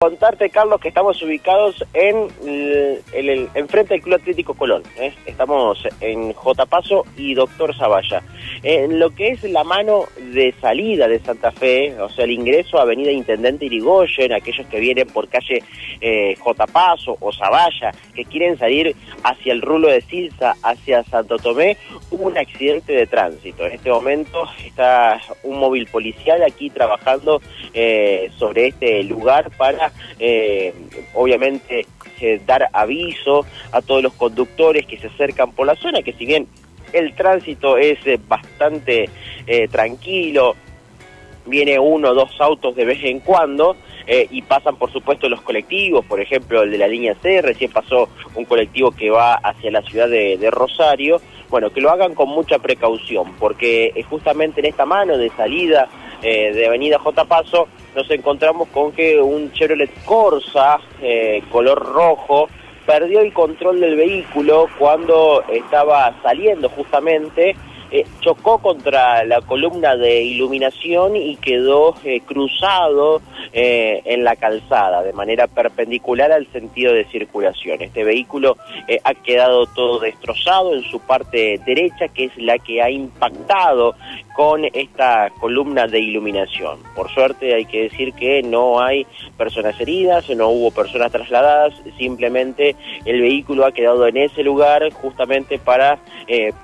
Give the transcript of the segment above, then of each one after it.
Contarte, Carlos, que estamos ubicados en el, enfrente del Club Atlético Colón. ¿eh? Estamos en J. Paso y Doctor Zavalla. En lo que es la mano de salida de Santa Fe, o sea, el ingreso a Avenida Intendente Irigoyen, aquellos que vienen por calle eh, J. Paso o Zavalla, que quieren salir hacia el rulo de Silsa, hacia Santo Tomé, hubo un accidente de tránsito. En este momento está un móvil policial aquí trabajando eh, sobre este lugar para eh, obviamente eh, dar aviso a todos los conductores que se acercan por la zona, que si bien el tránsito es eh, bastante tranquilo, viene uno o dos autos de vez en cuando, y pasan por supuesto los colectivos, por ejemplo el de la línea C, recién pasó un colectivo que va hacia la ciudad de, Rosario, bueno, que lo hagan con mucha precaución, porque justamente en esta mano de salida de Avenida J. Paso nos encontramos con que un Chevrolet Corsa eh, color rojo perdió el control del vehículo cuando estaba saliendo justamente eh, chocó contra la columna de iluminación y quedó eh, cruzado eh, en la calzada de manera perpendicular al sentido de circulación. Este vehículo ha quedado todo destrozado en su parte derecha, que es la que ha impactado con esta columna de iluminación. Por suerte hay que decir que no hay personas heridas, no hubo personas trasladadas, simplemente el vehículo ha quedado en ese lugar justamente para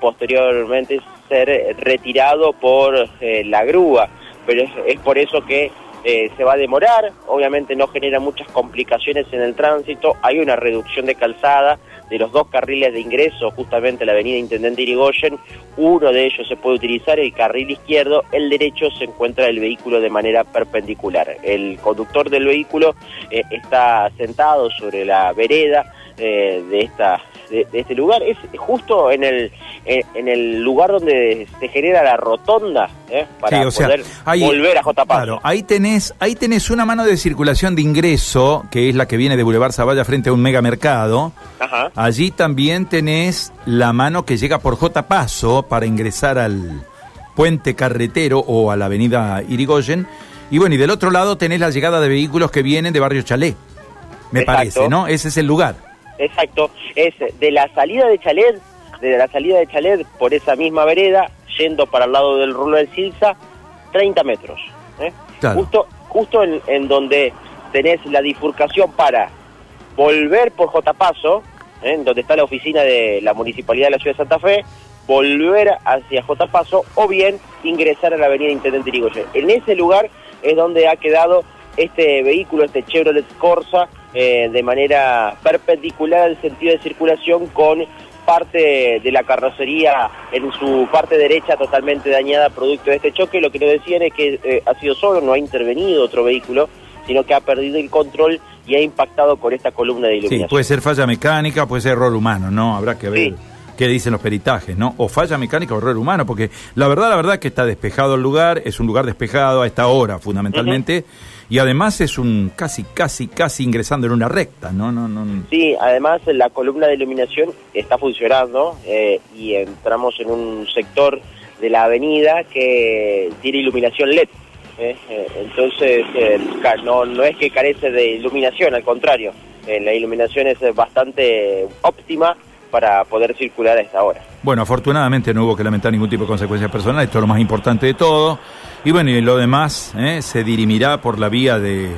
posteriormente ser retirado por eh, la grúa, pero es, por eso que eh, se va a demorar, obviamente no genera muchas complicaciones en el tránsito, hay una reducción de calzada de los dos carriles de ingreso justamente la avenida Intendente Irigoyen, uno de ellos se puede utilizar, el carril izquierdo, el derecho se encuentra el vehículo de manera perpendicular. El conductor del vehículo eh, está sentado sobre la vereda de esta de, este lugar. Es justo en el, en el lugar donde se genera la rotonda ¿eh? para poder volver a J. Claro, ahí tenés, ahí tenés una mano de circulación de ingreso, que es la que viene de Boulevard Zavalla frente a un megamercado. Ajá. Allí también tenés la mano que llega por J. Paso para ingresar al puente carretero o a la avenida Irigoyen. Y bueno, y del otro lado tenés la llegada de vehículos que vienen de Barrio Chalé. Me parece, ¿no? Ese es el lugar. Exacto, es de la salida de Chalet, de la salida de Chalet por esa misma vereda, yendo para el lado del rulo del Silsa, 30 metros. ¿eh? Justo, justo en, donde tenés la difurcación para volver por J. Paso, ¿eh? donde está la oficina de la Municipalidad de la Ciudad de Santa Fe, volver hacia J. Paso o bien ingresar a la avenida Intendente Irigoyen. En ese lugar es donde ha quedado este vehículo, este Chevrolet Corsa, eh, de manera perpendicular al sentido de circulación con parte de la carrocería en su parte derecha totalmente dañada producto de este choque. Lo que nos decían es que eh, ha sido solo, no ha intervenido otro vehículo, sino que ha perdido el control y ha impactado con esta columna de iluminación. Sí, puede ser falla mecánica, puede ser error humano, ¿no? Habrá que ver. qué dicen los peritajes, ¿no? O falla mecánica o error humano, porque la verdad, la verdad que está despejado el lugar, es un lugar despejado a esta hora fundamentalmente, y además es un casi, casi, casi ingresando en una recta, ¿no? no, no. Sí, además la columna de iluminación está funcionando eh, y entramos en un sector de la avenida que tiene iluminación LED. ¿eh? Eh, entonces, no, no es que carece de iluminación, al contrario, la iluminación es bastante óptima para poder circular a esta hora. Bueno, afortunadamente no hubo que lamentar ningún tipo de consecuencias personales, esto es lo más importante de todo. Y bueno, y lo demás ¿eh? se dirimirá por la vía de,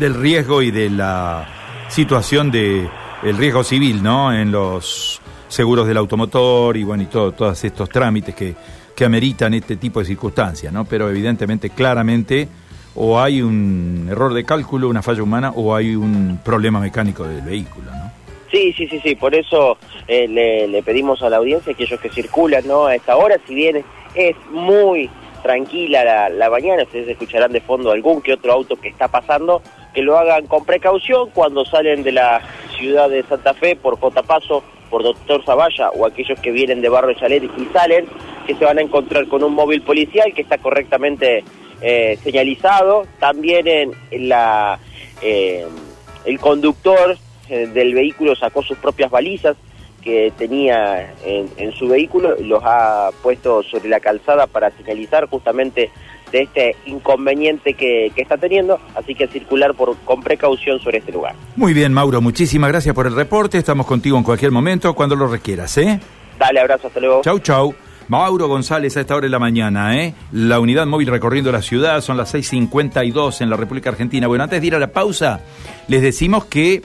del riesgo y de la situación de el riesgo civil, ¿no? En los seguros del automotor y bueno, y todo, todos estos trámites que, que ameritan este tipo de circunstancias, ¿no? Pero evidentemente, claramente, o hay un error de cálculo, una falla humana, o hay un problema mecánico del vehículo, ¿no? Sí, sí, sí, sí, por eso eh, le, pedimos a la audiencia, aquellos que circulan ¿no? a esta hora, si bien es muy tranquila la, la, mañana, ustedes escucharán de fondo algún que otro auto que está pasando, que lo hagan con precaución cuando salen de la ciudad de Santa Fe por J. Paso, por Doctor Zavalla o aquellos que vienen de Barrio Chalet y salen, que se van a encontrar con un móvil policial que está correctamente eh, señalizado, también en, la... Eh, el conductor del vehículo sacó sus propias balizas que tenía en, su vehículo, los ha puesto sobre la calzada para señalizar justamente de este inconveniente que, que está teniendo, así que circular por, con precaución sobre este lugar. Muy bien, Mauro, muchísimas gracias por el reporte. Estamos contigo en cualquier momento, cuando lo requieras, ¿eh? Dale, abrazo, hasta luego. Chau, chau. Mauro González a esta hora de la mañana, ¿eh? La unidad móvil recorriendo la ciudad, son las 6.52 en la República Argentina. Bueno, antes de ir a la pausa, les decimos que